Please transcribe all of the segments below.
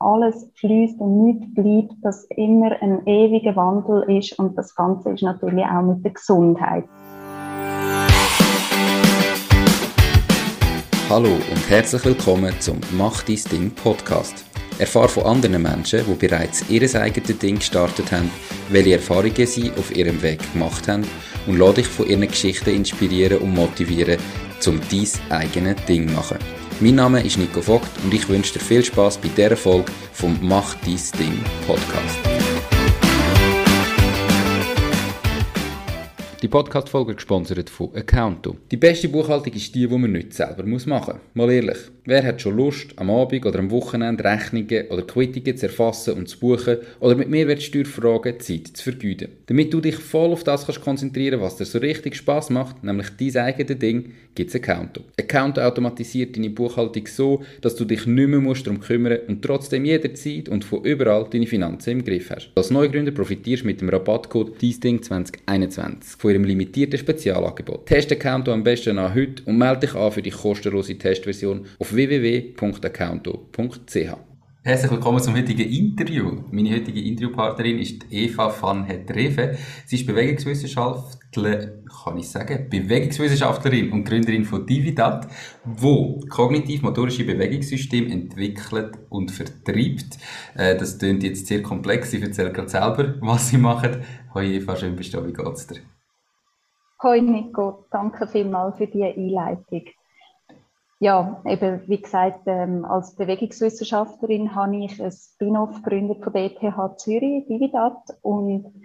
alles fließt und nichts bleibt, dass immer ein ewiger Wandel ist und das Ganze ist natürlich auch mit der Gesundheit. Hallo und herzlich willkommen zum Mach dein Ding Podcast. Erfahre von anderen Menschen, die bereits ihr eigenes Ding gestartet haben, welche Erfahrungen sie auf ihrem Weg gemacht haben und lade dich von ihren Geschichten inspirieren und motivieren, um dein eigenes Ding zu machen. Mein Name ist Nico Vogt und ich wünsche dir viel Spaß bei dieser Folge vom Mach dein Ding Podcast. Die Podcast-Folge gesponsert von Accounto. Die beste Buchhaltung ist die, die man nicht selber machen muss. Mal ehrlich, wer hat schon Lust, am Abend oder am Wochenende Rechnungen oder Quittungen zu erfassen und zu buchen oder mit Mehrwertsteuerfragen Zeit zu vergeuden? Damit du dich voll auf das kannst konzentrieren was dir so richtig Spaß macht, nämlich dein eigenes Ding, gibt es Accounto. Accounto automatisiert deine Buchhaltung so, dass du dich nicht mehr musst darum kümmern und trotzdem jederzeit und von überall deine Finanzen im Griff hast. Als Neugründer profitierst du mit dem Rabattcode DIESDING2021 von ihrem limitierten Spezialangebot. Test Accounto am besten an heute und melde dich an für die kostenlose Testversion auf www.accounto.ch. Herzlich willkommen zum heutigen Interview. Meine heutige Interviewpartnerin ist Eva van Hetreve. Sie ist Bewegungswissenschaftlerin, kann ich sagen, Bewegungswissenschaftlerin und Gründerin von Dividat, wo kognitiv-motorische Bewegungssysteme entwickelt und vertreibt. Äh, das klingt jetzt sehr komplex. Sie erzählt gerade selber, was sie machen. Hoi Eva, schön bist du. Wie geht's dir? Hoi Nico, danke vielmals für die Einleitung. Ja, eben wie gesagt, ähm, als Bewegungswissenschaftlerin habe ich ein Spin-off gegründet von der ETH Zürich, Dividat. Und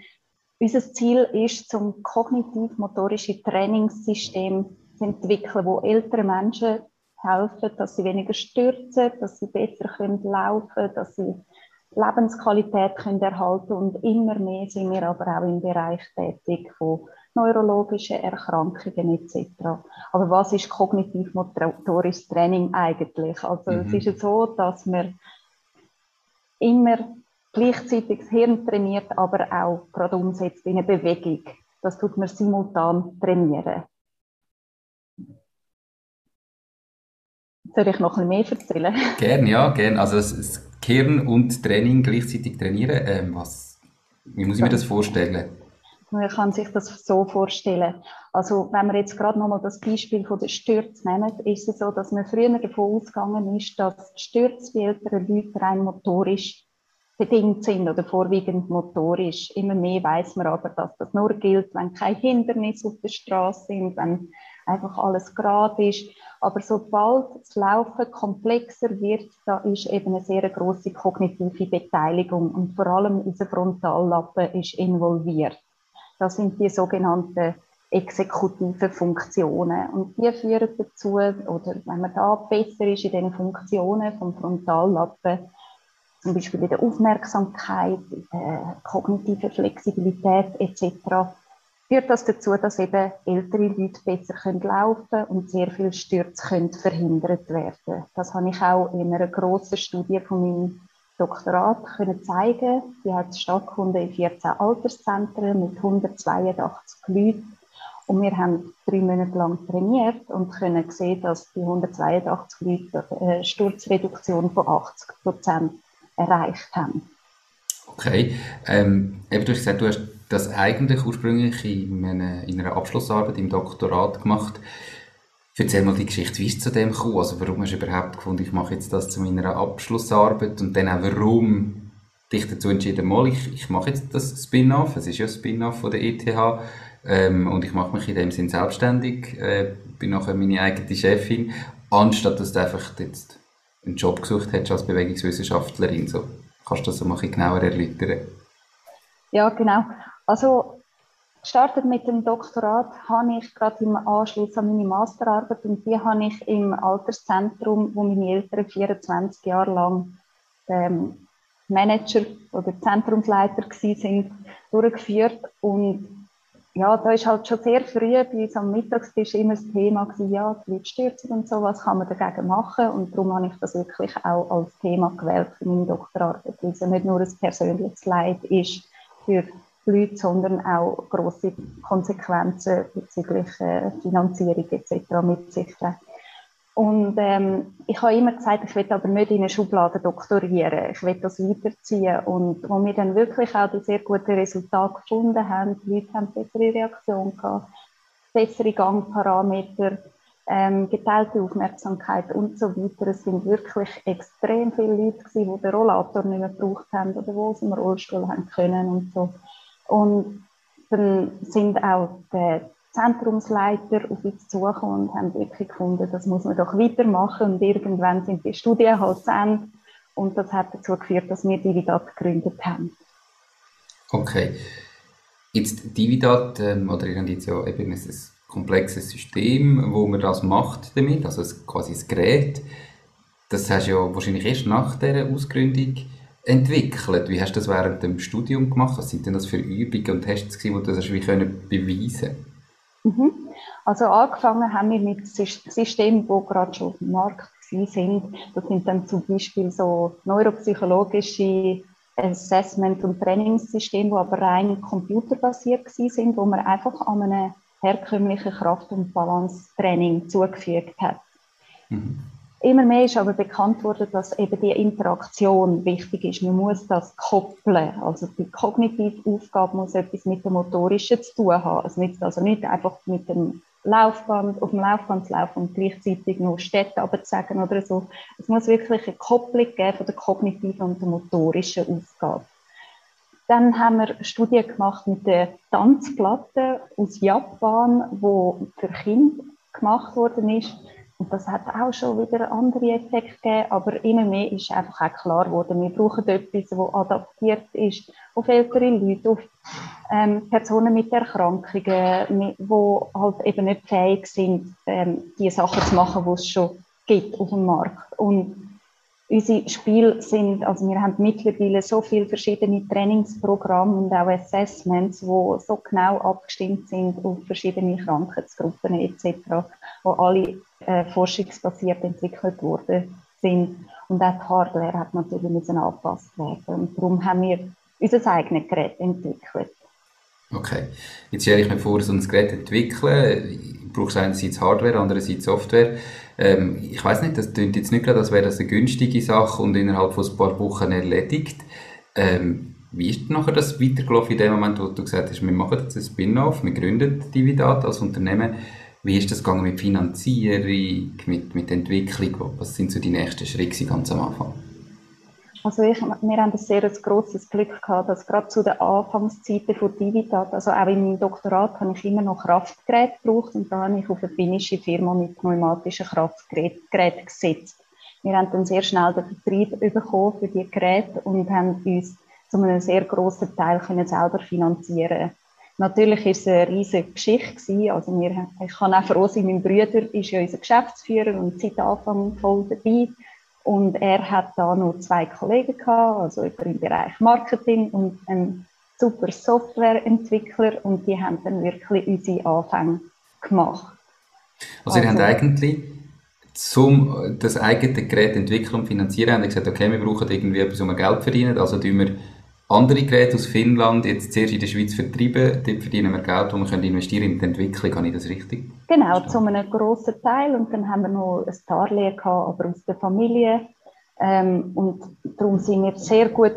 unser Ziel ist, zum kognitiv-motorische Trainingssystem zu entwickeln, wo ältere Menschen helfen, dass sie weniger stürzen, dass sie besser können laufen dass sie Lebensqualität können erhalten und immer mehr sind wir aber auch im Bereich tätig von neurologische Erkrankungen etc. Aber was ist kognitiv-motorisches Training eigentlich? Also mhm. es ist ja so, dass man immer gleichzeitig das Hirn trainiert, aber auch gerade umsetzt in eine Bewegung. Das tut man simultan trainieren. Soll ich noch ein bisschen mehr erzählen? Gerne, ja, gerne. Also das Hirn und Training gleichzeitig trainieren, ähm, was, wie muss ich mir das vorstellen? Man kann sich das so vorstellen. Also, wenn wir jetzt gerade nochmal das Beispiel von der Stürze nehmen, ist es so, dass man früher davon ausgegangen ist, dass die Stürze bei älteren Leuten rein motorisch bedingt sind oder vorwiegend motorisch. Immer mehr weiß man aber, dass das nur gilt, wenn keine Hindernisse auf der Straße sind, wenn einfach alles gerade ist. Aber sobald das Laufen komplexer wird, da ist eben eine sehr große kognitive Beteiligung und vor allem unser Frontallappen ist involviert. Das sind die sogenannten exekutiven Funktionen. Und die führen dazu, oder wenn man da besser ist in den Funktionen vom Frontallappen, zum Beispiel in der Aufmerksamkeit, in der kognitiven Flexibilität etc., führt das dazu, dass eben ältere Leute besser können laufen und sehr viele Stürze können verhindert werden. Das habe ich auch in einer grossen Studie von meinem Doktorat können zeigen. Die hat stattgefunden in 14 Alterszentren mit 182 Leuten. Und wir haben drei Monate lang trainiert und können sehen, dass die 182 Leute eine Sturzreduktion von 80 Prozent erreicht haben. Okay. Ähm, eben, du hast gesagt, du hast das eigentlich ursprünglich in einer Abschlussarbeit im Doktorat gemacht. Erzähl mal die Geschichte, wie es zu dem gekommen? Also warum hast du überhaupt gefunden, ich mache jetzt das zu meiner Abschlussarbeit und dann auch warum dich dazu entschieden, mal, ich, ich mache jetzt das Spin-off, es ist ja ein Spin-off von der ETH ähm, und ich mache mich in dem Sinn selbstständig, äh, bin nachher meine eigene Chefin, anstatt dass du einfach jetzt einen Job gesucht hättest als Bewegungswissenschaftlerin. So, kannst du das so ein bisschen genauer erläutern? Ja, genau. Also gestartet mit dem Doktorat habe ich gerade im Anschluss an meine Masterarbeit und die habe ich im Alterszentrum, wo meine Eltern 24 Jahre lang ähm, Manager oder Zentrumsleiter sind, durchgeführt. Und ja, da ist halt schon sehr früh bei uns am Mittagstisch immer das Thema gewesen, ja, die Leute stürzen und so, was kann man dagegen machen? Und darum habe ich das wirklich auch als Thema gewählt für meine Doktorarbeit, weil es ja nicht nur ein persönliches Leid ist für Leute, sondern auch große Konsequenzen bezüglich äh, Finanzierung etc. mit sich. Und ähm, ich habe immer gesagt, ich will aber nicht in eine Schublade doktorieren. Ich will das weiterziehen. Und wo wir dann wirklich auch die sehr guten Resultate gefunden haben, die Leute haben bessere Reaktionen gehabt, bessere Gangparameter, ähm, geteilte Aufmerksamkeit und so weiter. Es sind wirklich extrem viele Leute gewesen, die den Rollator nicht mehr gebraucht haben oder die aus dem Rollstuhl haben können und so. Und dann sind auch die Zentrumsleiter auf uns zugekommen und haben wirklich gefunden, das muss man doch weitermachen und irgendwann sind die Studien halt zu Ende und das hat dazu geführt, dass wir Dividat gegründet haben. Okay. Jetzt Dividat, ähm, oder irgendwie ja eben ein komplexes System, wo man das macht damit, also quasi das Gerät. Das hast du ja wahrscheinlich erst nach dieser Ausgründung entwickelt. Wie hast du das während dem Studium gemacht? Was sind denn das für Übungen und Tests die du das wie können beweisen mhm. Also angefangen haben wir mit Systemen, die gerade schon auf dem Markt sind. Das sind dann zum Beispiel so neuropsychologische Assessment- und Trainingssysteme, die aber rein computerbasiert sind, wo man einfach an einem herkömmlichen Kraft- und Balancetraining zugefügt hat. Mhm. Immer mehr ist aber bekannt worden, dass eben die Interaktion wichtig ist. Man muss das koppeln. Also die kognitive Aufgabe muss etwas mit dem Motorischen zu tun haben. Es nützt also nicht einfach mit dem Laufband, auf dem Laufband zu laufen und gleichzeitig noch Städte abzusagen oder so. Es muss wirklich eine Kopplung geben von der kognitiven und der motorischen Aufgabe. Dann haben wir Studien gemacht mit der Tanzplatte aus Japan, wo für Kinder gemacht worden ist. Und das hat auch schon wieder andere Effekte gegeben, aber immer mehr ist einfach auch klar geworden, wir brauchen etwas, das adaptiert ist auf ältere Leute, auf ähm, Personen mit Erkrankungen, die halt eben nicht fähig sind, ähm, die Sachen zu machen, die es schon gibt auf dem Markt. Und unsere Spiele sind, also wir haben mittlerweile so viele verschiedene Trainingsprogramme und auch Assessments, die so genau abgestimmt sind auf verschiedene Krankheitsgruppen etc., wo alle äh, forschungsbasiert entwickelt worden sind. Und auch die Hardware hat natürlich müssen angepasst werden. Und darum haben wir unser eigenes Gerät entwickelt. Okay. Jetzt stelle ich mir vor, so ein Gerät entwickeln, brauchst einerseits Hardware, andererseits Software. Ähm, ich weiß nicht, das klingt jetzt nicht gerade, als wäre das eine günstige Sache und innerhalb von ein paar Wochen erledigt. Ähm, wie ist nachher das weitergelaufen in dem Moment, wo du gesagt hast, wir machen jetzt ein Spin-off, wir gründen Dividat als Unternehmen. Wie ist das gegangen mit Finanzierung, mit, mit Entwicklung? Was sind so die nächsten Schritte ganz am Anfang? Also ich, wir haben ein sehr grosses Glück gehabt, dass gerade zu den Anfangszeiten von Divitat, also auch in meinem Doktorat habe ich immer noch Kraftgeräte gebraucht und da habe ich auf eine finnische Firma mit pneumatischen Kraftgeräten gesetzt. Wir haben dann sehr schnell den Vertrieb bekommen für die Geräte und haben uns zu einem sehr grossen Teil können selber finanzieren Natürlich ist es eine riesige Geschichte. Also wir, ich kann auch froh sein, mein Bruder ist ja unser Geschäftsführer und seit Anfang voll dabei. Und er hat da noch zwei Kollegen gehabt, also im Bereich Marketing und einen super Softwareentwickler und die haben dann wirklich unsere Anfänge gemacht. Also, also ihr habt eigentlich zum das eigene Gerät entwickeln und finanzieren, haben gesagt, okay, wir brauchen irgendwie etwas, um Geld zu verdienen, also tun wir andere Geräte aus Finnland jetzt zuerst in der Schweiz vertreiben, dort verdienen wir Geld, und wir können investieren in die Entwicklung, habe ich das richtig? Genau, zu einem grossen Teil. Und dann haben wir noch ein Darlehen gehabt, aber aus der Familie. Ähm, und darum sind wir sehr gut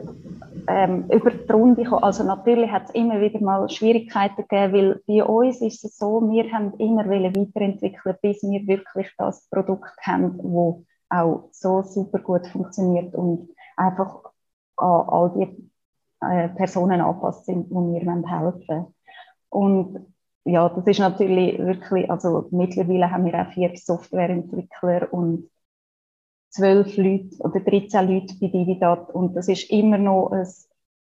ähm, über die Runde gekommen. Also natürlich hat es immer wieder mal Schwierigkeiten gegeben, weil bei uns ist es so, wir haben immer weiterentwickeln, bis wir wirklich das Produkt haben, das auch so super gut funktioniert und einfach an all die äh, Personen angepasst sind, die wir helfen wollen. Und ja, das ist natürlich wirklich, also mittlerweile haben wir auch vier Softwareentwickler und zwölf Leute oder 13 Leute bei Dividat und das ist immer noch ein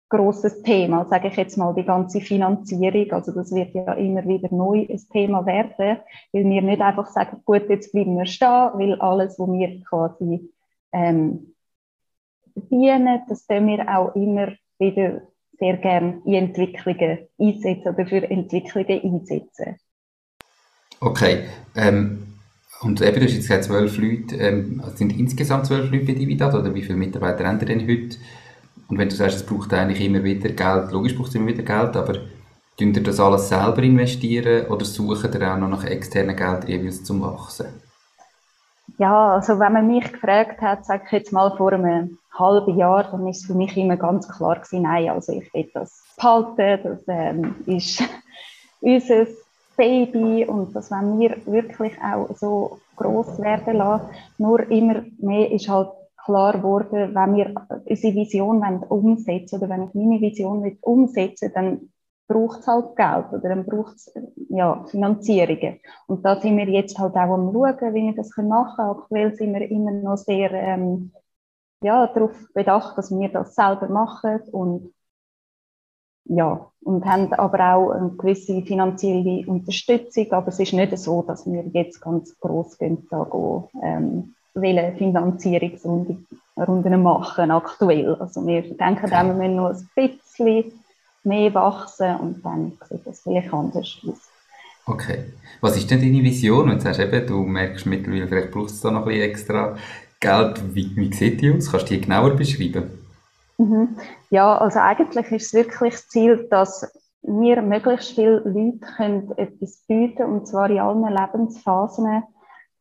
großes Thema, sage ich jetzt mal, die ganze Finanzierung. Also das wird ja immer wieder neu ein Thema werden, weil wir nicht einfach sagen, gut, jetzt bleiben wir stehen, weil alles, was wir quasi ähm, verdienen, das tun wir auch immer wieder sehr gerne in Entwicklungen einsetzen oder für Entwicklungen einsetzen. Okay. Ähm, und eben, du hast jetzt gesagt, zwölf Leute, ähm, sind insgesamt zwölf Leute bei Dividat oder wie viele Mitarbeiter haben denn heute? Und wenn du sagst, es braucht eigentlich immer wieder Geld, logisch braucht es immer wieder Geld, aber tun ihr das alles selber investieren oder suchen ihr auch noch nach externen Geld jeweils zum Wachsen? Ja, also wenn man mich gefragt hat, sage ich jetzt mal vor einem halben Jahr, dann ist für mich immer ganz klar gewesen, nein, also ich will das behalten, das ähm, ist unser Baby und das wenn wir wirklich auch so groß werden lassen. Nur immer mehr ist halt klar geworden, wenn wir unsere Vision umsetzen oder wenn ich meine Vision umsetzen dann braucht es halt Geld oder dann braucht es ja, Finanzierungen. Und da sind wir jetzt halt auch am schauen, wie wir das machen können. Aktuell sind wir immer noch sehr ähm, ja, darauf bedacht, dass wir das selber machen und ja, und haben aber auch eine gewisse finanzielle Unterstützung, aber es ist nicht so, dass wir jetzt ganz gross gehen, da gehen, ähm, Finanzierungsrunden machen aktuell. Also wir denken, okay. wir müssen noch ein bisschen mehr wachsen und dann sieht das vielleicht anders aus. Okay. Was ist denn deine Vision? Hast du eben, du merkst mittlerweile, vielleicht brauchst du da noch ein bisschen extra Geld. Wie, wie sieht die aus? Kannst du die genauer beschreiben? Mhm. Ja, also eigentlich ist es wirklich das Ziel, dass wir möglichst viele Leute können etwas bieten und zwar in allen Lebensphasen,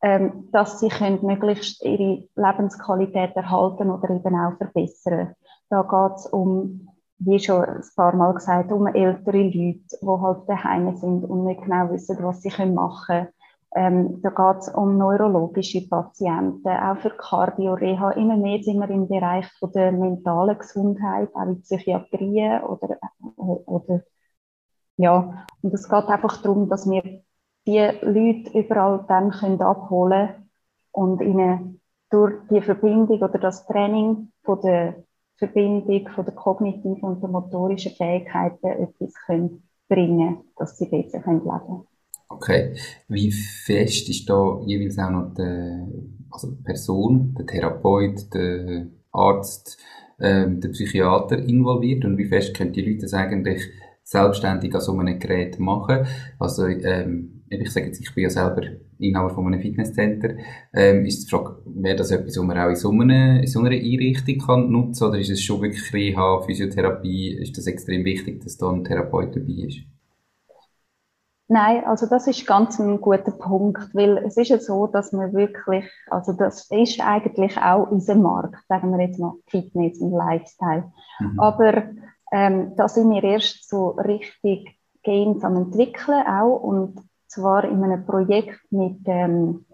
ähm, dass sie können möglichst ihre Lebensqualität erhalten oder eben auch verbessern. Da geht es um wie schon ein paar Mal gesagt, um ältere Leute, die halt daheim sind und nicht genau wissen, was sie machen können. Ähm, da geht es um neurologische Patienten, auch für Cardio-Reha. Immer mehr sind wir im Bereich von der mentalen Gesundheit, auch in Psychiatrie oder, oder ja. Und es geht einfach darum, dass wir die Leute überall dann können abholen und ihnen durch die Verbindung oder das Training von der Verbindung von der kognitiven und der motorischen Fähigkeiten etwas können bringen dass sie besser leben können. Okay. Wie fest ist da jeweils auch noch die, also die Person, der Therapeut, der Arzt, ähm, der Psychiater involviert und wie fest können die Leute das eigentlich selbstständig an so einem Gerät machen? Also ähm, ich sage jetzt, ich bin ja selber Inhaber von einem Fitnesscenter, ähm, ist die Frage, wäre das etwas, was man auch in so einer, in so einer Einrichtung kann nutzen oder ist es schon wirklich Reha, Physiotherapie, ist das extrem wichtig, dass da ein Therapeut dabei ist? Nein, also das ist ganz ein guter Punkt, weil es ist ja so, dass man wirklich, also das ist eigentlich auch unser Markt, sagen wir jetzt mal Fitness und Lifestyle. Mhm. Aber ähm, da sind wir erst so richtig gehend am entwickeln auch und zwar in einem Projekt mit ähm,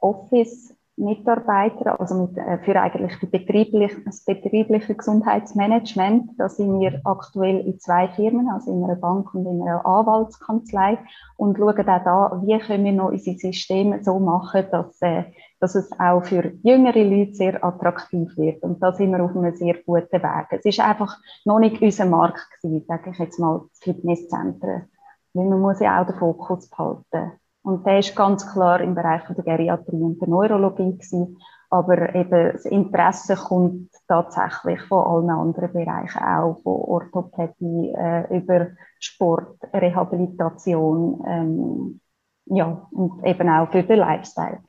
Office Mitarbeitern, also mit, äh, für eigentlich die betriebliche, das betriebliche Gesundheitsmanagement. Da sind wir aktuell in zwei Firmen, also in einer Bank und in einer Anwaltskanzlei und schauen auch da, wie können wir noch unsere Systeme so machen, dass, äh, dass es auch für jüngere Leute sehr attraktiv wird. Und da sind wir auf einem sehr guten Weg. Es ist einfach noch nicht unser Markt gewesen, sage ich jetzt mal, Fitnesszentren. Weil man muss ja auch den Fokus behalten. Und der ist ganz klar im Bereich der Geriatrie und der Neurologie gewesen. Aber eben das Interesse kommt tatsächlich von allen anderen Bereichen auch, von Orthopädie äh, über Sport, Rehabilitation, ähm, ja, und eben auch für den Lifestyle.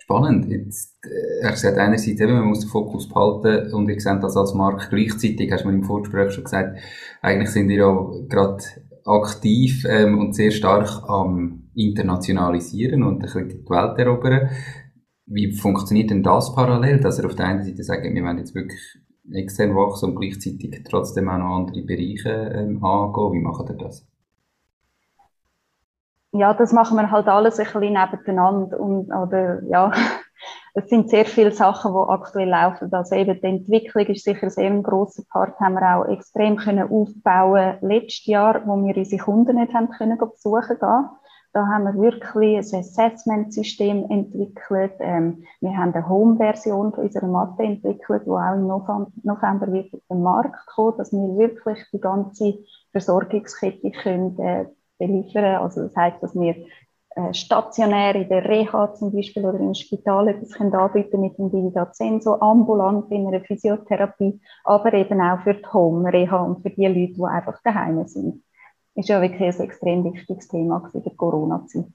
Spannend. Jetzt, äh, er sagt einerseits eben, man muss den Fokus behalten und ihr seht das als Markt gleichzeitig, hast du mir im Vorgespräch schon gesagt, eigentlich sind ihr ja gerade aktiv ähm, und sehr stark am Internationalisieren und ein bisschen die Welt erobern. Wie funktioniert denn das parallel, dass er auf der einen Seite sagt, wir wollen jetzt wirklich extern wachsen und gleichzeitig trotzdem auch noch andere Bereiche ähm, angehen? Wie macht ihr das? Ja, das machen wir halt alles ein bisschen nebeneinander und, oder, ja, es sind sehr viele Sachen, die aktuell laufen. Also eben die Entwicklung ist sicher sehr ein grosser Part, haben wir auch extrem können aufbauen letztes Jahr, wo wir unsere Kunden nicht haben können besuchen gehen. Da haben wir wirklich ein Assessment-System entwickelt. Ähm, wir haben eine Home-Version unserer Matte entwickelt, die auch im November wird auf den Markt kommen, dass wir wirklich die ganze Versorgungskette können, äh, beliefern. Also das heißt, dass wir stationär in der Reha zum Beispiel oder im Spital etwas können anbieten mit dem Dividat so ambulant in einer Physiotherapie, aber eben auch für die Home-Reha und für die Leute, die einfach daheim sind. Ist ja wirklich ein extrem wichtiges Thema in der Corona-Zeit.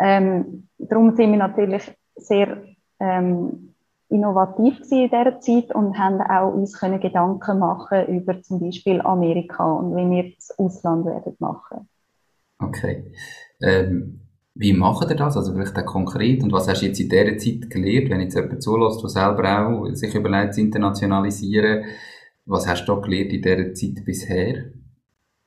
Ähm, darum sind wir natürlich sehr ähm, innovativ in dieser Zeit und haben auch uns können Gedanken machen über zum Beispiel Amerika und wie wir das Ausland werden machen. Okay. Ähm, Wie macht ihr das? Also vielleicht auch konkret. Und was hast du jetzt in dieser Zeit gelernt, wenn jetzt jemand zulässt, der selber auch sich überlegt, zu internationalisieren? Was hast du da gelernt in dieser Zeit bisher?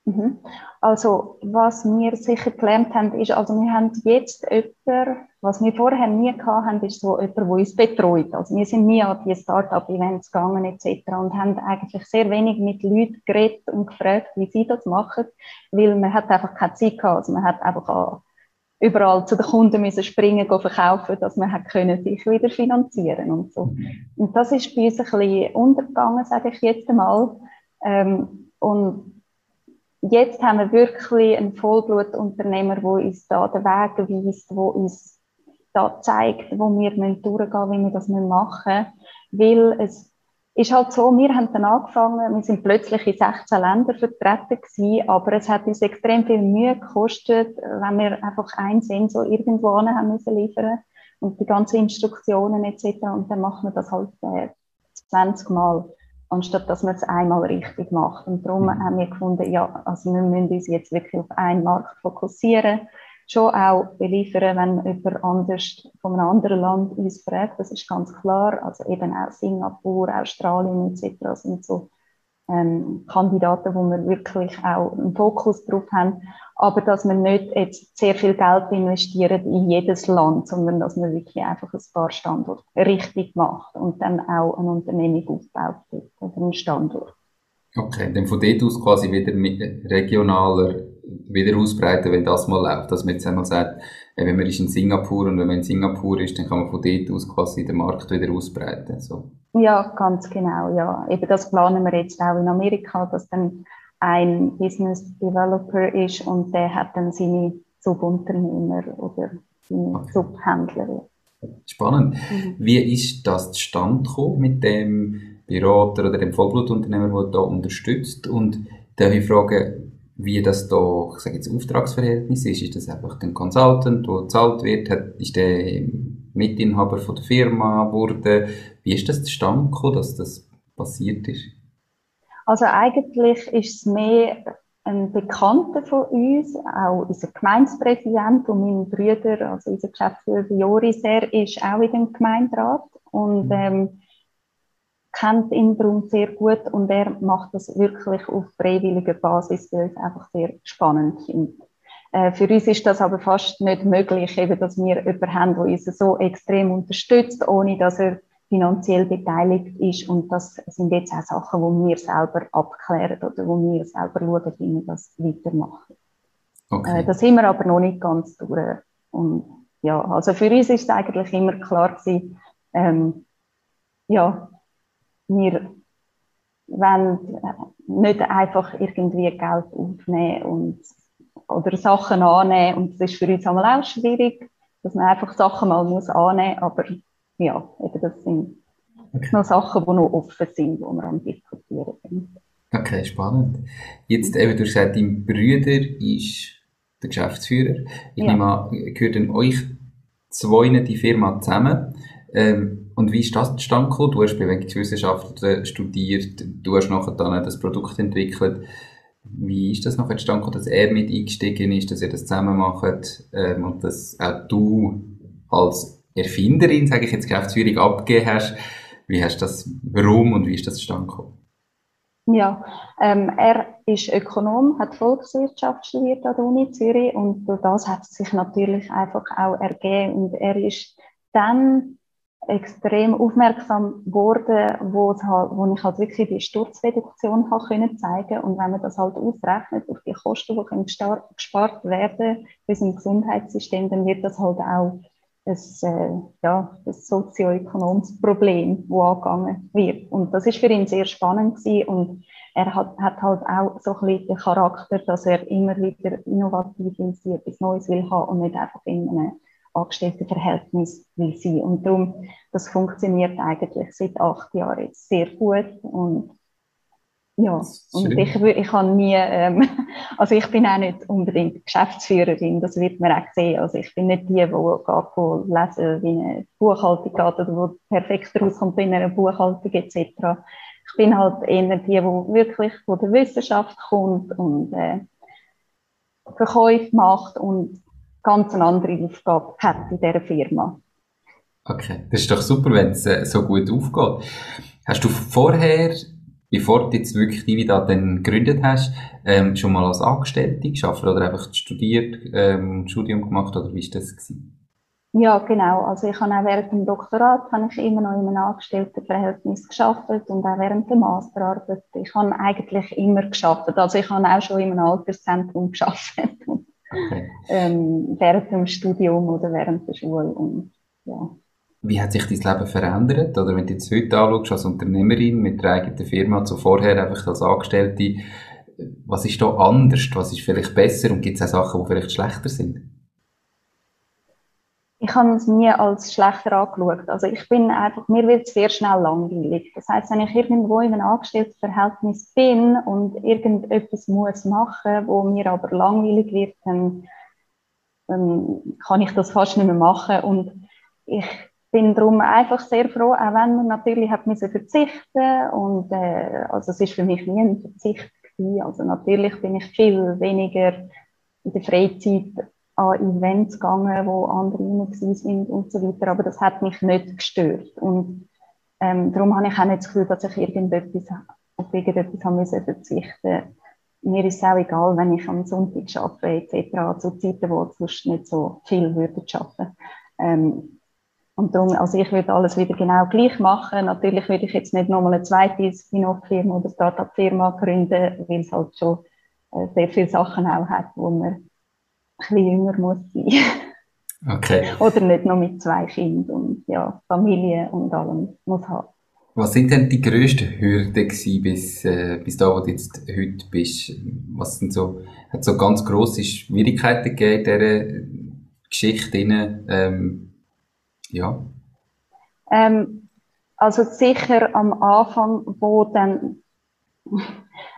Mhm. Also, was wir sicher gelernt haben, ist, also wir haben jetzt jemanden, was wir vorher nie haben, ist so jemand, der uns betreut. Also wir sind nie an die Start-up-Events gegangen etc. und haben eigentlich sehr wenig mit Leuten geredet und gefragt, wie sie das machen, weil man hat einfach keine Zeit gehabt. Also man hat einfach überall zu den Kunden müssen springen, verkaufen, dass man hat können sich wieder finanzieren und so. Und das ist bei uns ein bisschen untergegangen, sage ich jetzt einmal. Ähm, und jetzt haben wir wirklich einen Vollblutunternehmer, der uns da den Weg weist, der uns da zeigt, wo wir durchgehen müssen, wie wir das machen müssen. Weil es ist halt so, wir haben dann angefangen, wir sind plötzlich in 16 Ländern vertreten gewesen, aber es hat uns extrem viel Mühe gekostet, wenn wir einfach einen Sensor irgendwo haben müssen liefern und die ganzen Instruktionen etc. Und dann machen wir das halt äh, 20 Mal anstatt dass man es einmal richtig macht. Und darum mhm. haben wir gefunden, ja, also wir müssen uns jetzt wirklich auf einen Markt fokussieren, schon auch beliefern, wenn jemand anders von einem anderen Land uns fragt, das ist ganz klar. Also eben auch Singapur, Australien etc. sind so ähm, Kandidaten, wo wir wirklich auch einen Fokus drauf haben, aber dass wir nicht jetzt sehr viel Geld investieren in jedes Land, sondern dass man wirklich einfach ein paar Standorte richtig macht und dann auch eine Unternehmung aufbaut oder einen Standort. Okay, dann von dort aus quasi wieder mit regionaler wieder ausbreiten, wenn das mal läuft. Dass man jetzt einmal sagt, wenn man ist in Singapur und wenn man in Singapur ist, dann kann man von dort aus quasi den Markt wieder ausbreiten. So. Ja, ganz genau, ja. Eben das planen wir jetzt auch in Amerika, dass dann ein Business Developer ist und der hat dann seine Subunternehmer oder seine okay. Subhändler. Spannend. Mhm. Wie ist das zustande gekommen mit dem Berater oder dem Vollblutunternehmer, der da unterstützt? Und darf ich fragen, wie das da, ich sage jetzt, Auftragsverhältnis ist? Ist das einfach ein Consultant, der bezahlt wird? ist der Mitinhaber von der Firma geworden? Wie ist das zustande gekommen, dass das passiert ist? Also eigentlich ist es mehr ein Bekannter von uns, auch unser Gemeindepräsident und mein Bruder, also unser Geschäftsführer Joris, er ist auch in dem Gemeinderat und mhm. ähm, kennt ihn darum sehr gut und er macht das wirklich auf freiwilliger Basis, weil es einfach sehr spannend findet. Äh, für uns ist das aber fast nicht möglich, eben, dass wir jemanden haben, der uns so extrem unterstützt, ohne dass er finanziell beteiligt ist. Und das sind jetzt auch Sachen, die wir selber abklären oder wo wir selber schauen, wie wir das weitermachen. Okay. Äh, das sind wir aber noch nicht ganz durch. Und ja, also für uns ist es eigentlich immer klar gewesen, ähm, ja, wir wollen nicht einfach irgendwie Geld aufnehmen und, oder Sachen annehmen. Und das ist für uns einmal auch schwierig, dass man einfach Sachen mal muss annehmen muss. Aber ja, eben das sind okay. noch Sachen, die noch offen sind, die wir am diskutieren sind. Okay, spannend. Jetzt eben, du hast gesagt, dein Bruder ist der Geschäftsführer. Ich ja. nehme an, gehört euch zwei die Firma zusammen? Ähm, und wie ist das zustande? Du hast Bewegungswissenschaft studiert, du hast nachher dann das Produkt entwickelt. Wie ist das nachher zustande dass er mit eingestiegen ist, dass ihr das zusammen macht ähm, und dass auch du als Erfinderin, sage ich jetzt, Geschäftsführung abgegeben hast? Wie hast das, warum und wie ist das zustande? Ja, ähm, er ist Ökonom, hat Volkswirtschaft studiert an der Uni Zürich und durch das hat es sich natürlich einfach auch ergeben und er ist dann extrem aufmerksam geworden, wo, halt, wo ich halt wirklich die Sturzreduktion habe können zeigen und wenn man das halt ausrechnet auf die Kosten, die gespart werden bei unserem Gesundheitssystem, dann wird das halt auch ein, äh, ja, ein sozioökonomisches Problem, das angegangen wird. Und das ist für ihn sehr spannend gewesen und er hat, hat halt auch so ein bisschen den Charakter, dass er immer wieder innovativ ist, etwas Neues will haben und nicht einfach in einem Angestelltenverhältnis will sein. Und darum, das funktioniert eigentlich seit acht Jahren jetzt sehr gut und ja, und ich, ich habe nie, ähm, also ich bin auch nicht unbedingt Geschäftsführerin, das wird man auch sehen. Also ich bin nicht die, die geht, lesen, wie eine Buchhaltung geht oder die perfekt rauskommt in einer Buchhaltung etc. Ich bin halt eher die, die wirklich von der Wissenschaft kommt und äh, Verkäufe macht und ganz eine andere Aufgabe hat in dieser Firma. Okay, das ist doch super, wenn es äh, so gut aufgeht. Hast du vorher, bevor du jetzt wirklich Divida dann gegründet hast, ähm, schon mal als Angestellte geschafft oder einfach studiert, ähm, Studium gemacht oder wie ist das gewesen? Ja, genau. Also ich habe auch während dem Doktorat habe ich immer noch in einem Angestelltenverhältnis geschafft und auch während der Masterarbeit. Ich habe eigentlich immer geschafft. Also ich habe auch schon in einem Alterszentrum geschafft. ähm, während dem Studium oder während der Schule und ja. Wie hat sich dein Leben verändert? Oder wenn du jetzt heute anschaust, als Unternehmerin mit der eigenen Firma zu vorher einfach als Angestellte, was ist da anders? Was ist vielleicht besser? Und gibt es auch Sachen, die vielleicht schlechter sind? Ich habe es nie als schlechter angeschaut. Also ich bin einfach, mir wird es sehr schnell langweilig. Das heißt, wenn ich irgendwo in einem Angestelltenverhältnis bin und irgendetwas muss machen, wo mir aber langweilig wird, dann, dann kann ich das fast nicht mehr machen. Und ich bin darum einfach sehr froh, auch wenn man natürlich hat müssen verzichten und äh, also es ist für mich nie ein Verzicht gewesen. Also natürlich bin ich viel weniger in der Freizeit an Events gegangen, wo andere rein sind und so weiter, aber das hat mich nicht gestört und ähm, darum habe ich auch nicht das Gefühl, dass ich irgendetwas auf irgendetwas haben müssen verzichten. Mir ist es auch egal, wenn ich am Sonntag arbeite etc. zu Zeiten, wo sonst nicht so viel würde arbeiten. Ähm, und darum, also ich würde alles wieder genau gleich machen. Natürlich würde ich jetzt nicht nochmal eine zweite Spin-off-Firma oder Startup-Firma gründen, weil es halt schon äh, sehr viele Sachen auch hat, wo man ein bisschen jünger muss sein. Okay. oder nicht nur mit zwei Kindern und ja, Familie und allem muss haben. Was sind denn die grössten Hürden gewesen, bis, äh, bis da, wo du jetzt heute bist? Was sind so, hat so ganz grosse Schwierigkeiten gegeben in dieser Geschichte? Ähm, ja. Ähm, also sicher am Anfang, wo dann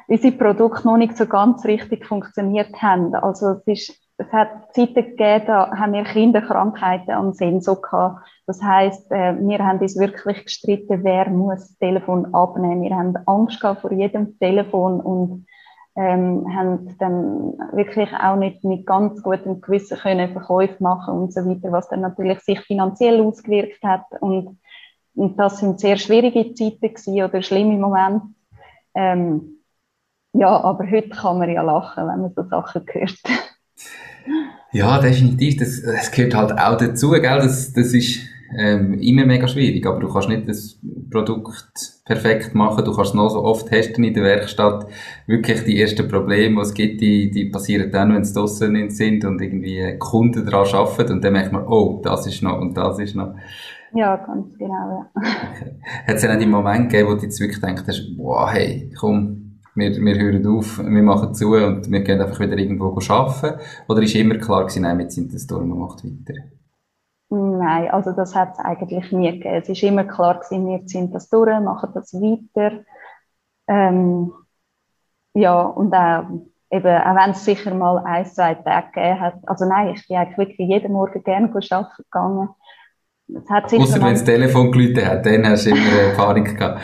unsere Produkte noch nicht so ganz richtig funktioniert haben. Also es, ist, es hat Zeiten gegeben, da haben wir Kinderkrankheiten am Sensor gehabt. Das heißt, äh, wir haben uns wirklich gestritten, wer muss das Telefon abnehmen. Wir haben Angst gehabt vor jedem Telefon und ähm, haben dann wirklich auch nicht mit ganz gutem Gewissen können Verkäufe machen und so weiter, was dann natürlich sich finanziell ausgewirkt hat und, und das sind sehr schwierige Zeiten gewesen oder schlimme Momente. Ähm, ja, aber heute kann man ja lachen, wenn man so Sachen hört. Ja, definitiv. Das, das gehört halt auch dazu, gell? Das, das ist ähm, immer mega schwierig, aber du kannst nicht das Produkt perfekt machen, du kannst es noch so oft testen in der Werkstatt. Wirklich die ersten Probleme, die es gibt, die, die passieren dann, wenn es draussen sind und irgendwie Kunden daran arbeiten und dann merkt man, oh, das ist noch und das ist noch. Ja, ganz genau, ja. Okay. Hat es dann auch die Momente gegeben, wo du jetzt wirklich denkst, wow, hey, komm, wir, wir hören auf, wir machen zu und wir gehen einfach wieder irgendwo arbeiten? Oder ist immer klar gewesen, nein, wir sind das durch, man macht weiter? Nein, also das hat es eigentlich nie gegeben. Es ist immer klar gewesen, wir ziehen das durch, machen das weiter. Ähm, ja, und auch, auch wenn es sicher mal ein, zwei Tage gegeben hat. Also nein, ich bin eigentlich wirklich jeden Morgen gerne arbeiten gegangen. Außer wenn das Telefon geläutet hat, dann hast du immer Panik gehabt.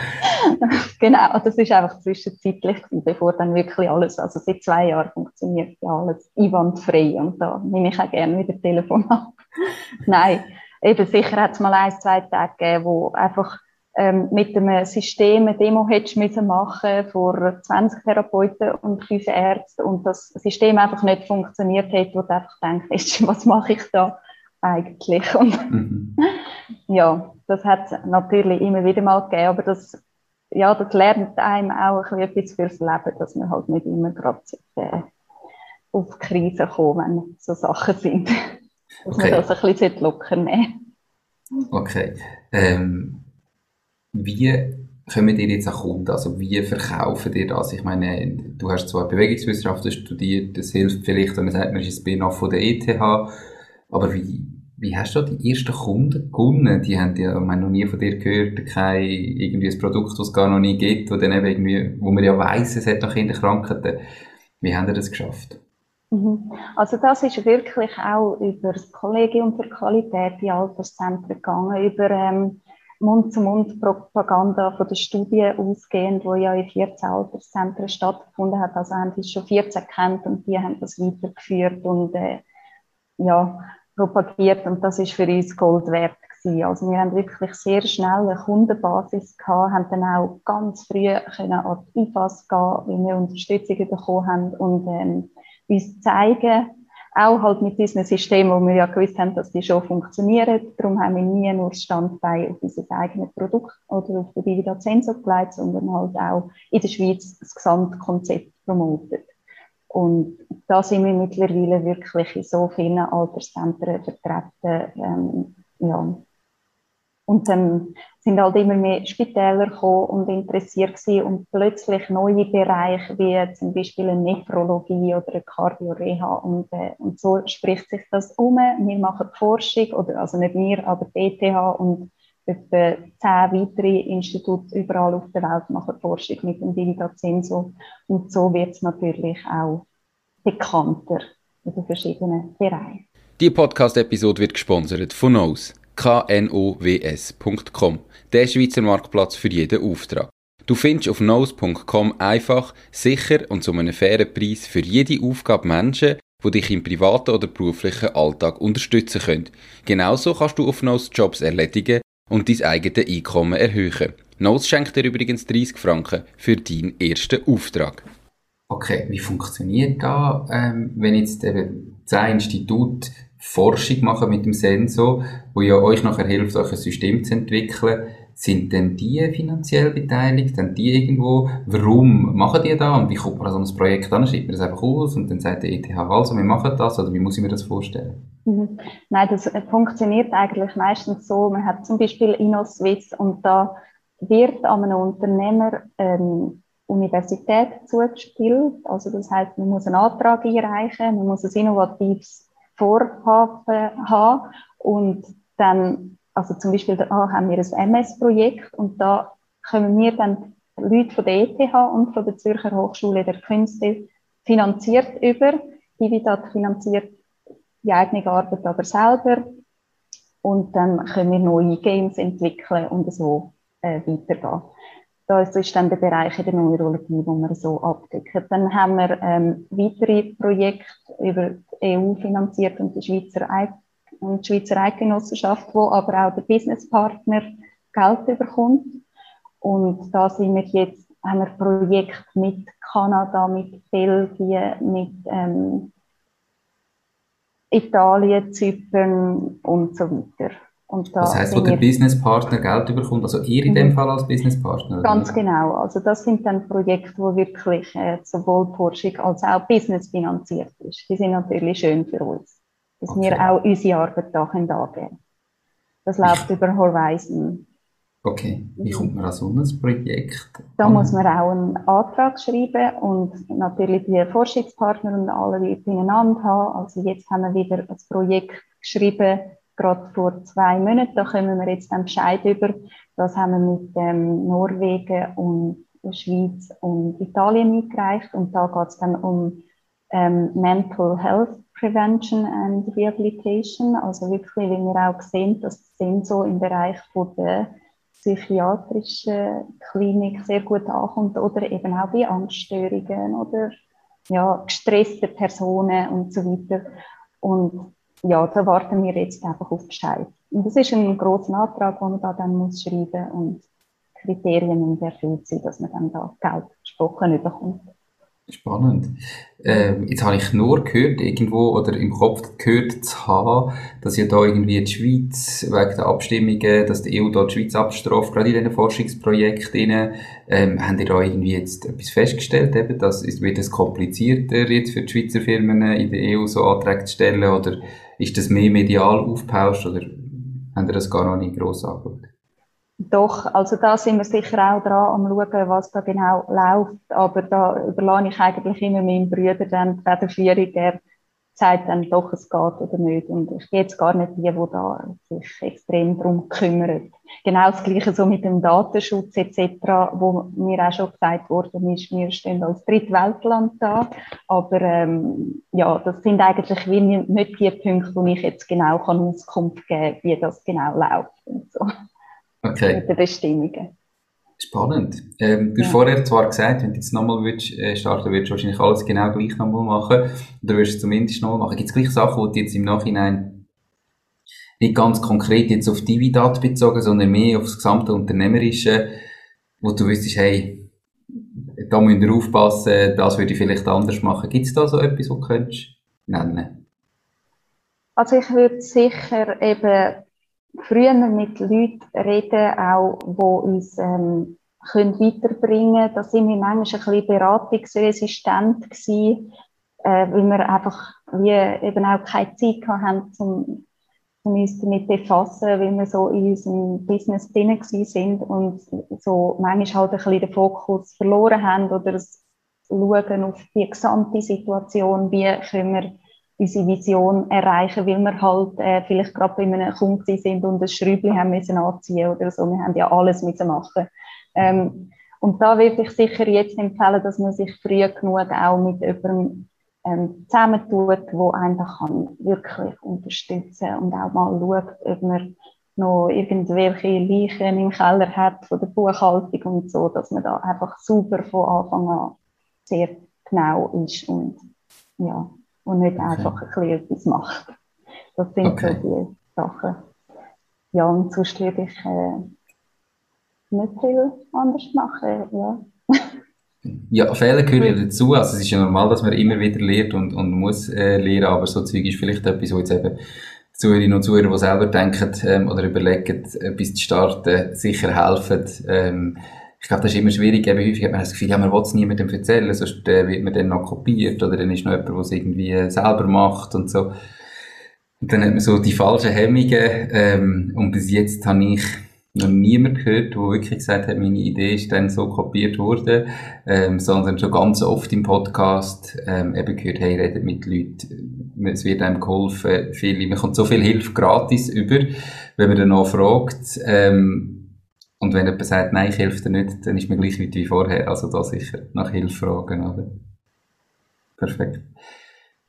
genau, das ist einfach zwischenzeitlich, bevor dann wirklich alles, also seit zwei Jahren funktioniert ja alles einwandfrei und da nehme ich auch gerne wieder Telefon ab. Nein, eben sicher hat es mal ein, zwei Tage gegeben, wo einfach ähm, mit einem System eine Demo hättest müssen machen vor 20 Therapeuten und 5 Ärzten und das System einfach nicht funktioniert hat, wo du einfach denkst, was mache ich da eigentlich? Und mhm. Ja, das hat es natürlich immer wieder mal gegeben, aber das, ja, das lernt einem auch ein bisschen etwas fürs Leben, dass man halt nicht immer gerade äh, auf die Krise kommt, wenn so Sachen sind. Dass okay. man das ein bisschen locker nehmen Okay. Ähm, wie kommen ihr jetzt an Kunden? Also wie verkaufen ihr das? Ich meine, du hast zwar Bewegungswissenschaften studiert, das hilft vielleicht, wenn man sagt, man ist ein Spin-off von der ETH, aber wie, wie hast du die ersten Kunden gewonnen? Die haben ja, man noch nie von dir gehört, kein irgendwie ein Produkt, das es gar noch nie gibt, wo dann eben irgendwie, wo man ja weiss, es hat noch Kinderkrankheiten. Wie haben ihr das geschafft? Mhm. Also das ist wirklich auch über das Kollegium für Qualität in Alterszentren gegangen, über ähm, Mund-zu-Mund-Propaganda von der Studie ausgehend, wo ja in 14 Alterszentren stattgefunden hat. Also haben sie schon 14 kennt und die haben das weitergeführt und äh, ja, propagiert und das ist für uns Gold wert gewesen. Also wir haben wirklich sehr schnell eine Kundenbasis gehabt, haben dann auch ganz früh können an die IFAS gehen, weil wir Unterstützung bekommen haben und ähm, uns zeigen, auch halt mit diesen Systemen, wo wir ja gewusst haben, dass die schon funktionieren. Darum haben wir nie nur Standbein auf unser eigenes Produkt oder auf den Divida Sensor gelegt, sondern halt auch in der Schweiz das Gesamtkonzept promotet. Und da sind wir mittlerweile wirklich in so vielen Alterszentren vertreten. Ähm, ja. Und dann sind halt immer mehr Spitäler gekommen und interessiert gewesen und plötzlich neue Bereiche wie zum Beispiel eine Nephrologie oder eine Kardioreha und, äh, und so spricht sich das um. Wir machen Forschung, oder also nicht wir, aber die ETH und etwa zehn weitere Institute überall auf der Welt machen Forschung mit dem Digital-Sensor und so wird es natürlich auch bekannter in den verschiedenen Bereichen. Die Podcast-Episode wird gesponsert von Nose knows.com, der Schweizer Marktplatz für jeden Auftrag. Du findest auf knows.com einfach, sicher und zu einem fairen Preis für jede Aufgabe Menschen, die dich im privaten oder beruflichen Alltag unterstützen können. Genauso kannst du auf Knows Jobs erledigen und dein eigenes Einkommen erhöhen. Knows schenkt dir übrigens 30 Franken für deinen ersten Auftrag. Okay, wie funktioniert da, ähm, wenn jetzt eben 10 Institut Forschung machen mit dem Sensor, wo ja euch nachher hilft, euch ein System zu entwickeln. Sind denn die finanziell beteiligt? Sind die irgendwo? Warum machen die da? Und wie kommt man an so ein Projekt an? Schreibt man das einfach aus und dann sagt der ETH, also wir machen das? Oder wie muss ich mir das vorstellen? Mhm. Nein, das funktioniert eigentlich meistens so. Man hat zum Beispiel InnoSwiss und da wird einem Unternehmer ähm, Universität zugespielt. Also das heißt, man muss einen Antrag einreichen, man muss ein innovatives Vorhaben haben und dann, also zum Beispiel da haben wir ein MS-Projekt und da können wir dann Leute von der ETH und von der Zürcher Hochschule der Künste finanziert über. Dividat finanziert die eigene Arbeit aber selber und dann können wir neue Games entwickeln und so äh, weitergehen. Das ist dann der Bereich in der Neurologie, wo wir so abdecken. Dann haben wir ähm, weitere Projekte über die EU finanziert und die Schweizer, Eid und die Schweizer Eidgenossenschaft, wo aber auch der Businesspartner Geld bekommt. Und da sind wir jetzt, haben wir Projekte mit Kanada, mit Belgien, mit ähm, Italien, Zypern und so weiter. Und da das heißt, wo der Businesspartner Geld bekommt, also ihr in dem mhm. Fall als Businesspartner? Ganz oder? genau. Also das sind dann Projekte, wo wirklich äh, sowohl Forschung als auch Business finanziert ist. Die sind natürlich schön für uns, dass okay. wir auch unsere Arbeit da können angeben. Das läuft über Horizon. Okay, wie kommt man an so ein Projekt? Da an? muss man auch einen Antrag schreiben und natürlich die Forschungspartner und alle Leute ineinander haben. Also jetzt haben wir wieder ein Projekt geschrieben, gerade vor zwei Monaten, da kommen wir jetzt dann Bescheid über. Das haben wir mit ähm, Norwegen und Schweiz und Italien eingereicht. Und da geht es dann um ähm, Mental Health Prevention and Rehabilitation. Also wirklich, wie wir auch sehen, das sind so im Bereich von der psychiatrischen Klinik sehr gut ankommt oder eben auch bei Angststörungen oder ja, gestresste Personen und so weiter. Und ja, da warten wir jetzt einfach auf Bescheid. Und das ist ein grosser Antrag, den man da dann muss schreiben und Kriterien müssen erfüllt sein, dass man dann da Geld gesprochen bekommt. Spannend. Ähm, jetzt habe ich nur gehört, irgendwo oder im Kopf gehört zu haben, dass ja da irgendwie die Schweiz wegen der Abstimmungen, dass die EU da die Schweiz abstraft, gerade in diesen Forschungsprojekten. Ähm, haben ihr da irgendwie jetzt etwas festgestellt, eben, dass es wird es komplizierter jetzt für die Schweizer Firmen in der EU so Anträge zu stellen oder ist das mehr medial aufgepauscht oder haben ihr das gar noch nicht gross angeschaut? Doch, also da sind wir sicher auch dran am schauen, was da genau läuft. Aber da überlasse ich eigentlich immer meinem Bruder dann die Federführung. Er sagt dann doch, es geht oder nicht. Und ich bin jetzt gar nicht die, die da sich extrem darum kümmert. Genau das Gleiche so mit dem Datenschutz etc., wo mir auch schon gesagt worden ist, wir stehen als Drittweltland da. Aber ähm, ja, das sind eigentlich nicht die Punkte, wo ich jetzt genau Auskunft geben kann, wie das genau läuft und so. Okay. Mit den Bestimmungen. Spannend. Ähm, du ja. hast vorher zwar gesagt, wenn du jetzt nochmal würdest, äh, starten würdest, du wahrscheinlich alles genau gleich nochmal machen. Oder würdest du zumindest nochmal machen. Gibt es gleich Sachen, die du jetzt im Nachhinein nicht ganz konkret jetzt auf Dividat bezogen, sondern mehr auf das gesamte Unternehmerische, wo du wüsstest, hey, da müsst ihr aufpassen, das würde ich vielleicht anders machen. Gibt es da so etwas, was du könntest nennen? Also ich würde sicher eben früher mit Leuten reden, auch, die uns ähm, können weiterbringen können. Da sind wir manchmal ein bisschen beratungsresistent gewesen, äh, weil wir einfach wie eben auch keine Zeit haben, um, um uns damit zu befassen, weil wir so in unserem Business drin sind und so manchmal halt ein bisschen den Fokus verloren haben oder das Schauen auf die gesamte Situation, wie können wir unsere Vision erreichen, weil wir halt äh, vielleicht gerade bei einem Kunden sind und ein Schräubchen haben müssen anziehen oder so. Wir haben ja alles müssen machen. Ähm, und da würde ich sicher jetzt empfehlen, dass man sich früh genug auch mit jemandem ähm, zusammentut, wo einfach kann wirklich unterstützen und auch mal schaut, ob man noch irgendwelche Leichen im Keller hat von der Buchhaltung und so, dass man da einfach super von Anfang an sehr genau ist und ja, und nicht okay. einfach ein bisschen etwas macht. Das sind okay. so die Sachen. Ja, und sonst würde ich äh, nicht viel anders machen, ja. Ja, Fehler gehören ja dazu. Also es ist ja normal, dass man immer wieder lernt und, und muss äh, lernen, aber so Zeug ist vielleicht etwas, wo jetzt eben Zuhörerinnen und Zuhörer, die selber denken ähm, oder überlegen, etwas zu starten, sicher helfen. Ähm, ich glaube, das ist immer schwierig. Eben häufig hat man das Gefühl, ja, man will es niemandem erzählen, sonst äh, wird man dann noch kopiert oder dann ist noch jemand, der es irgendwie selber macht und so. Und dann hat man so die falschen Hemmungen ähm, und bis jetzt habe ich noch niemand gehört, der wirklich gesagt hat, meine Idee ist dann so kopiert worden, ähm, sondern schon ganz oft im Podcast ähm, eben gehört, hey, redet mit Leuten, es wird einem geholfen, viele, man kommt so viel Hilfe gratis über, wenn man dann noch fragt, ähm, und wenn jemand sagt, nein, ich helfe dir nicht, dann ist mir gleich weit wie vorher. Also da sicher nach Hilfe fragen, oder? Perfekt.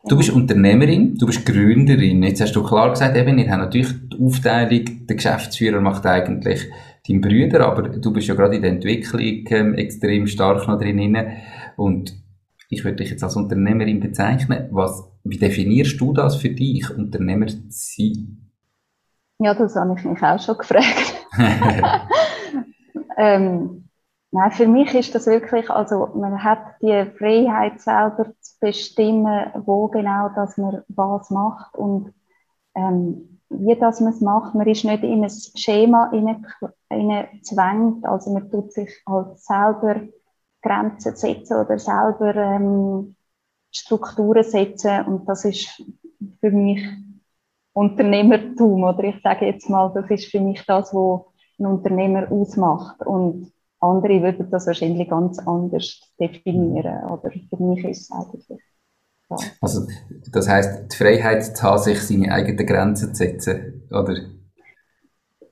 Du bist Unternehmerin, du bist Gründerin. Jetzt hast du klar gesagt, eben, ihr habt natürlich die Aufteilung, der Geschäftsführer macht eigentlich dein Brüder, aber du bist ja gerade in der Entwicklung ähm, extrem stark noch drin. Und ich würde dich jetzt als Unternehmerin bezeichnen. Was, wie definierst du das für dich, Unternehmer zu sein? Ja, das habe ich mich auch schon gefragt. ähm, nein, für mich ist das wirklich, also man hat die Freiheit selber zu bestimmen, wo genau dass man was macht und ähm, wie das man es macht. Man ist nicht in ein Schema zwängt, also man tut sich halt selber Grenzen setzen oder selber ähm, Strukturen setzen und das ist für mich Unternehmertum oder ich sage jetzt mal, das ist für mich das, was ein Unternehmer ausmacht. Und andere würden das wahrscheinlich ganz anders definieren. Aber für mich ist es eigentlich ja. Also, das heißt, die Freiheit zu haben, sich seine eigenen Grenzen zu setzen, oder?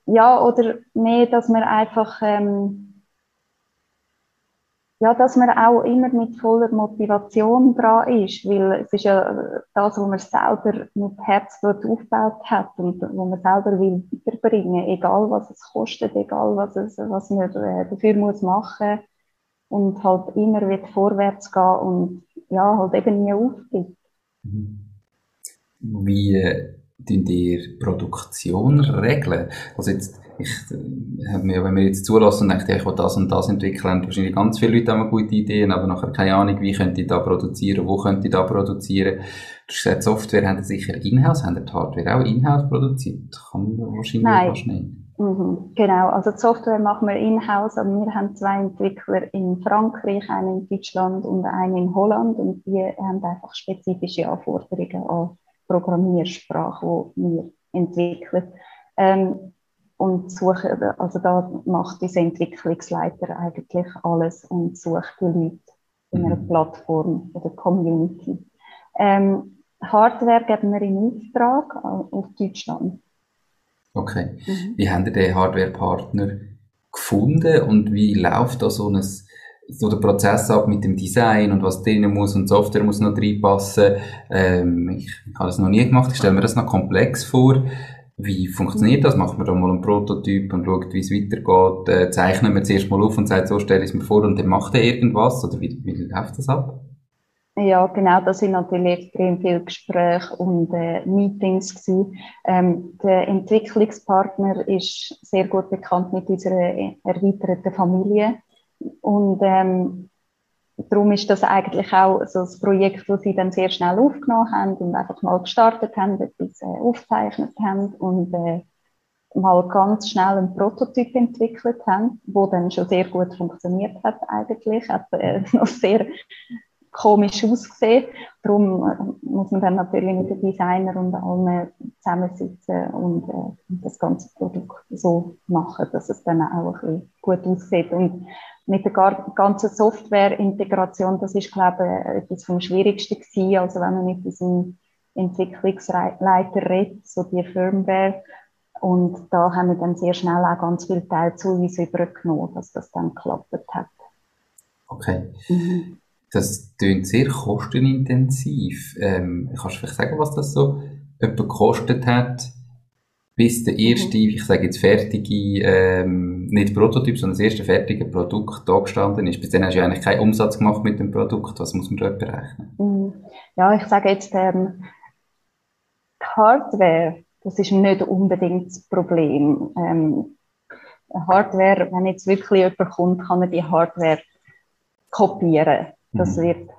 Ja, oder mehr, dass man einfach ähm, ja, dass man auch immer mit voller Motivation dran ist, weil es ist ja das, was man selber mit Herzblut aufgebaut hat und wo man selber will weiterbringen, egal was es kostet, egal was, es, was man äh, dafür muss machen und halt immer wird vorwärts gehen und ja, halt eben nie aufgibt. Wie äh, ihr Produktion regeln? Also jetzt ich äh, mir, wenn wir jetzt zulassen und denke, ich will das und das entwickeln, haben wahrscheinlich ganz viele Leute haben gute Ideen, aber nachher keine Ahnung, wie könnte ich da produzieren, wo könnte ich da produzieren. Du hast gesagt, Software haben sicher in-house, haben die Hardware auch in-house produziert? Kann man wahrscheinlich Nein. fast nicht. Mhm, genau, also die Software machen wir in-house, aber wir haben zwei Entwickler in Frankreich, einen in Deutschland und einen in Holland und die haben einfach spezifische Anforderungen an Programmiersprache, die wir entwickeln. Ähm, und suche, also da macht dieser Entwicklungsleiter eigentlich alles und sucht die Leute in einer mhm. Plattform oder Community. Ähm, Hardware geben wir in Auftrag auf Deutschland. Okay. Mhm. Wie haben ihr den Hardware-Partner gefunden und wie läuft da so, ein, so der Prozess ab mit dem Design und was drinnen muss und Software muss noch reinpassen? Ähm, ich habe das noch nie gemacht, ich stelle mir das noch komplex vor. Wie funktioniert das? Macht man da mal einen Prototyp und schaut, wie es weitergeht? Äh, zeichnet man zuerst mal auf und sagt, so stelle ich es mir vor und dann macht er irgendwas? Oder wie, wie läuft das ab? Ja, genau, das sind natürlich extrem viele Gespräche und äh, Meetings. Ähm, der Entwicklungspartner ist sehr gut bekannt mit unserer erweiterten Familie und ähm, darum ist das eigentlich auch so das Projekt, das sie dann sehr schnell aufgenommen haben und einfach mal gestartet haben, etwas äh, aufgezeichnet haben und äh, mal ganz schnell einen Prototyp entwickelt haben, wo dann schon sehr gut funktioniert hat eigentlich, hat äh, noch sehr komisch ausgesehen. Darum äh, muss man dann natürlich mit den Designer und allen zusammensitzen und äh, das ganze Produkt so machen, dass es dann auch ein bisschen gut aussieht. Und mit der ganzen Software-Integration, das ist, glaube ich, etwas vom Schwierigsten gewesen. Also wenn man mit diesem Entwicklungsleiter redet, so die Firmware, und da haben wir dann sehr schnell auch ganz viel Teil zu uns übergenommen, dass das dann geklappt hat. Okay. Mhm. Das klingt sehr kostenintensiv. Ähm, kannst du vielleicht sagen, was das so etwa gekostet hat, bis der erste, mhm. ich sage jetzt fertige, ähm, nicht Prototyp, sondern das erste fertige Produkt da gestanden ist? Bis dann hast du eigentlich keinen Umsatz gemacht mit dem Produkt. Was muss man da berechnen? Mhm. Ja, ich sage jetzt, ähm, die Hardware, das ist nicht unbedingt das Problem. Ähm, Hardware, wenn jetzt wirklich jemand kommt, kann er die Hardware kopieren. Das mhm. wird,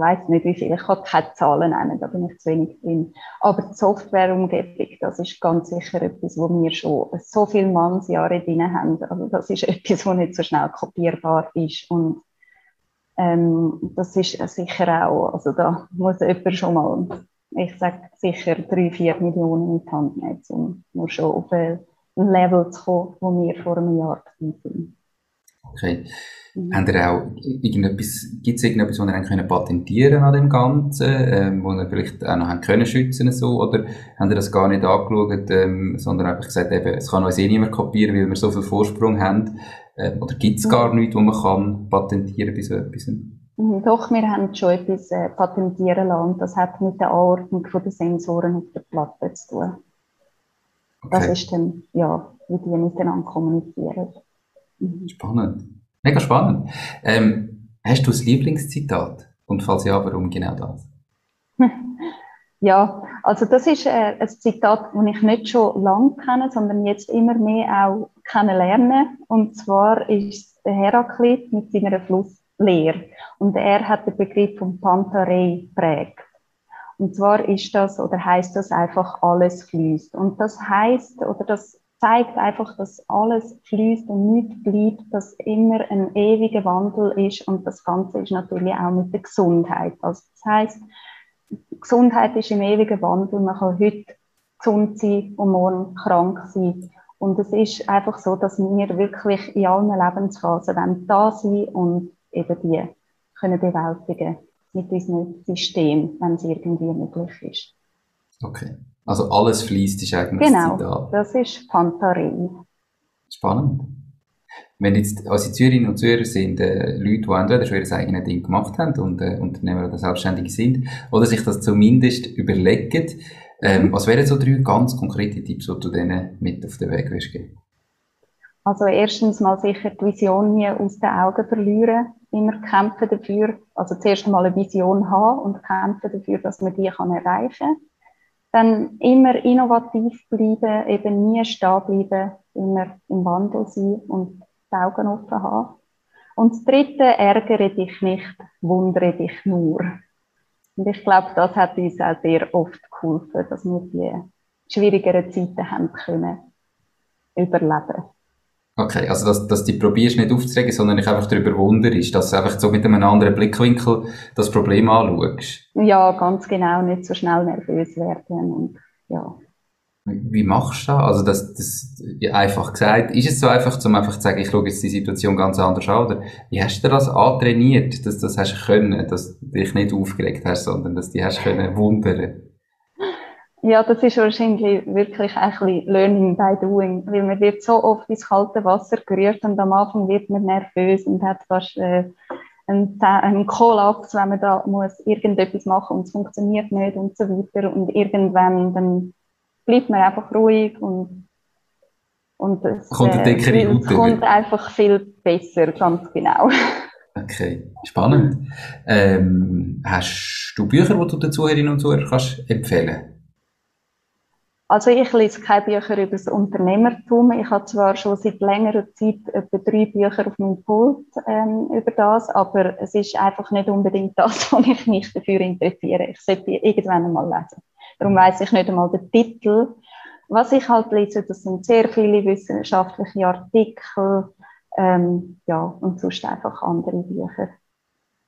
weiß nicht wie viel, ich kann keine Zahlen nennen, da bin ich zu wenig drin. Aber die Softwareumgebung, das ist ganz sicher etwas, wo wir schon so viele Mannsjahre drin haben. Also das ist etwas, was nicht so schnell kopierbar ist. Und ähm, das ist sicher auch, also da muss jemand schon mal, ich sage sicher drei, vier Millionen in die Hand nehmen, um nur schon auf ein Level zu kommen, wo wir vor einem Jahr sind. Okay. Mhm. Haben ihr auch irgendetwas, gibt es irgendetwas, was ihr können patentieren an dem Ganzen, ähm, wo ihr vielleicht auch noch haben können schützen so, oder haben ihr das gar nicht angeschaut, ähm, sondern einfach gesagt, eben, es kann uns eh niemand kopieren, weil wir so viel Vorsprung haben, ähm, oder gibt es mhm. gar nichts, wo man kann patentieren bei so etwas? Mhm, doch, wir haben schon etwas äh, patentieren lassen, das hat mit der Anordnung der Sensoren auf der Platte zu tun. Okay. Das ist dann, ja, wie die miteinander kommunizieren. Mhm. Spannend. Mega spannend. Ähm, hast du das Lieblingszitat? Und falls ja, warum genau das? Ja, also das ist äh, ein Zitat, das ich nicht schon lange kenne, sondern jetzt immer mehr auch kennenlerne. Und zwar ist der Heraklit mit seiner Flusslehre. Und er hat den Begriff von Pantarei prägt. Und zwar ist das oder heißt das einfach alles fließt. Und das heißt oder das zeigt einfach, dass alles fließt und nichts bleibt, dass immer ein ewiger Wandel ist und das Ganze ist natürlich auch mit der Gesundheit. Also das heißt, Gesundheit ist im ewigen Wandel. Man kann heute gesund sein und morgen krank sein. Und es ist einfach so, dass wir wirklich in allen Lebensphasen da sein und eben die können bewältigen mit diesem System, wenn es irgendwie möglich ist. Okay. Also alles fließt ist eigentlich genau, das Zitat. das ist Pantarei. Spannend. Wenn jetzt unsere Zürcherinnen und Zürcher sind äh, Leute, die entweder schon ihr eigenes Ding gemacht haben und äh, Unternehmer oder selbstständig sind, oder sich das zumindest überlegen, ähm, mhm. was wären so drei ganz konkrete Tipps, die du denen mit auf den Weg wirst geben? Also erstens mal sicher die Vision nie aus den Augen verlieren, immer kämpfen dafür, also zuerst mal eine Vision haben und kämpfen dafür, dass man die kann erreichen kann dann immer innovativ bleiben, eben nie stehen bleiben, immer im Wandel sein und die Augen offen haben. Und das Dritte, ärgere dich nicht, wundere dich nur. Und ich glaube, das hat uns auch sehr oft geholfen, dass wir die schwierigeren Zeiten haben können überleben. Okay, also dass, dass du probierst nicht aufzuregen, sondern dich einfach darüber wunderst, dass du einfach so mit einem anderen Blickwinkel das Problem anschaust. Ja, ganz genau, nicht so schnell nervös werden und ja. Wie machst du das? Also das, das einfach gesagt, ist es so einfach, um einfach zu sagen, ich schaue jetzt die Situation ganz anders an, oder wie hast du das antrainiert, dass du das hast können, dass du dich nicht aufgeregt hast, sondern dass du dich hast können wundern? Ja, das ist wahrscheinlich wirklich ein bisschen Learning by Doing, weil man wird so oft ins kalte Wasser gerührt und am Anfang wird man nervös und hat fast äh, einen, einen Kollaps, wenn man da muss irgendetwas machen und es funktioniert nicht und so weiter und irgendwann dann bleibt man einfach ruhig und, und es, kommt, äh, es kommt einfach viel besser, ganz genau. Okay, spannend. Ähm, hast du Bücher, die du den Zuhörerinnen und Zuhörern kannst empfehlen also ich lese keine Bücher über das Unternehmertum. Ich habe zwar schon seit längerer Zeit etwa drei Bücher auf meinem Pult ähm, über das, aber es ist einfach nicht unbedingt das, was ich mich dafür interessiere. Ich sollte irgendwann einmal lesen. Darum weiß ich nicht einmal den Titel. Was ich halt lese, das sind sehr viele wissenschaftliche Artikel, ähm, ja, und sonst einfach andere Bücher.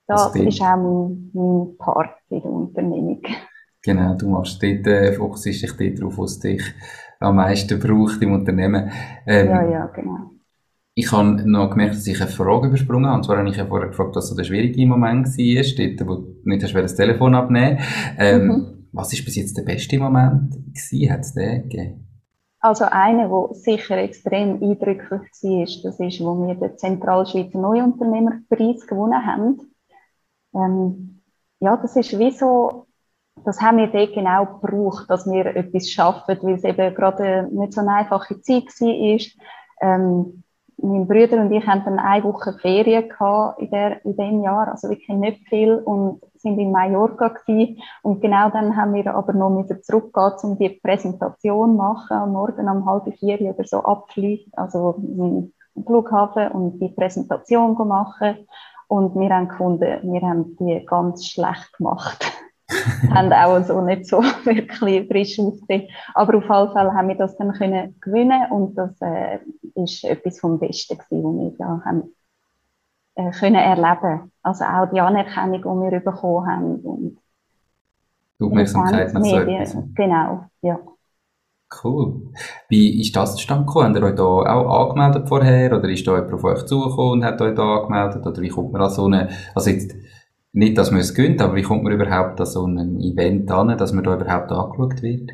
Das ist auch mein, mein Part in der Unternehmung. Genau, du machst dort, äh, fokussierst dich dort drauf, was dich am meisten braucht im Unternehmen. Ähm, ja, ja, genau. Ich habe noch gemerkt, dass ich eine Frage übersprungen habe. Und zwar habe ich ja vorher gefragt, was so der schwierige Moment war, dort, wo du nicht hast das Telefon abnehmen ähm, mhm. Was ist bis jetzt der beste Moment gewesen? Hat es den gegeben? Also einer, der sicher extrem eindrücklich war, das ist, wo wir den Zentralschweizer Neuunternehmerpreis gewonnen haben. Ähm, ja, das ist wie so das haben wir dort genau gebraucht, dass wir etwas schaffen, weil es eben gerade nicht so eine einfache Zeit war. Ähm, mein Bruder und ich hatten dann eine Woche Ferien in, der, in dem Jahr, also wirklich nicht viel und sind in Mallorca gewesen. Und genau dann haben wir aber noch wieder zurückgehen, um die Präsentation machen, am Morgen um halb vier oder so abfliegen, also im Flughafen und die Präsentation machen. Und wir haben gefunden, wir haben die ganz schlecht gemacht. haben auch so nicht so wirklich frisch ausgesehen. Aber auf jeden Fall haben wir das dann können gewinnen und das äh, ist etwas vom Besten gewesen, was wir da haben äh, können erleben. Also auch die Anerkennung, die wir bekommen haben und die Aufmerksamkeit nach so etwas. Genau, ja. Cool. Wie ist das zustande gekommen? Habt ihr euch da auch angemeldet vorher? Oder ist da jemand auf euch zugekommen und hat euch da angemeldet? Oder wie kommt man an so eine, also jetzt, nicht, dass man es gönnt, aber wie kommt man überhaupt an so ein Event an, dass man da überhaupt angeschaut wird?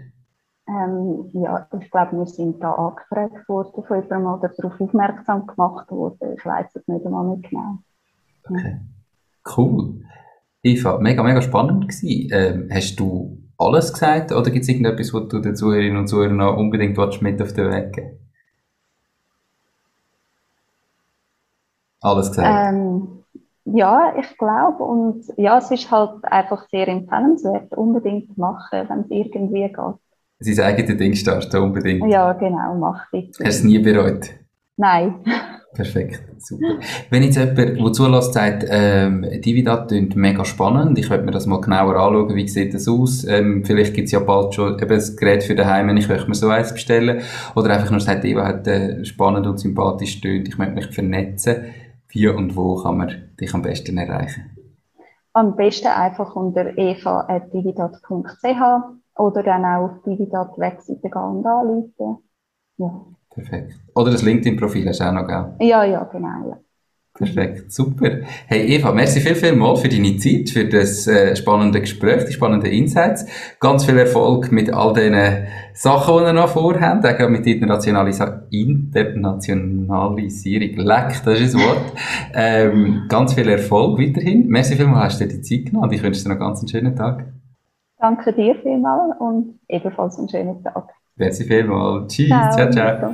Ähm, ja, ich glaube, wir sind da angefragt worden von jemandem oder darauf aufmerksam gemacht worden. Ich weiß es nicht einmal nicht genau. Okay. Cool. Eva, mega, mega spannend gewesen. Ähm, hast du alles gesagt oder gibt es irgendetwas, was du den Zuhörerinnen und Zuhörern noch unbedingt mit auf den Weg geben Alles gesagt? Ähm, ja, ich glaube. Und ja, es ist halt einfach sehr empfehlenswert, unbedingt machen, wenn es irgendwie geht. Sein eigenes Ding starten, unbedingt. Ja, genau, mach bitte. Hast du es nie bereut? Nein. Perfekt, super. Wenn jetzt jemand, der zulässt, sagt, ähm, Dividat klingt mega spannend, ich möchte mir das mal genauer anschauen, wie sieht das aus, ähm, vielleicht gibt es ja bald schon eben ein Gerät für daheim, ich möchte mir so eins bestellen, oder einfach nur sagt, Eva hat äh, spannend und sympathisch tönt, ich möchte mich vernetzen. Wie und wo kann man dich am besten erreichen? Am besten einfach unter eva.dividat.ch oder dann auch auf Dividat-Webseite gehen und anrufen. Ja. Perfekt. Oder das LinkedIn-Profil hast du auch noch, gell? Ja, ja, genau. Ja. Perfekt, super. Hey Eva, merci viel, viel mal für deine Zeit, für das äh, spannende Gespräch, die spannenden Insights. Ganz viel Erfolg mit all den Sachen, die ihr noch vorhabt, auch mit Internationalis Internationalisierung. Leck, das ist das Wort. ähm, ganz viel Erfolg weiterhin. Merci viel mal, hast du dir die Zeit genommen und ich wünsche dir noch einen ganz schönen Tag. Danke dir vielmals und ebenfalls einen schönen Tag. Merci vielmals. Tschüss. Ciao, ciao. ciao.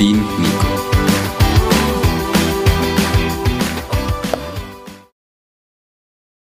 dein Nico.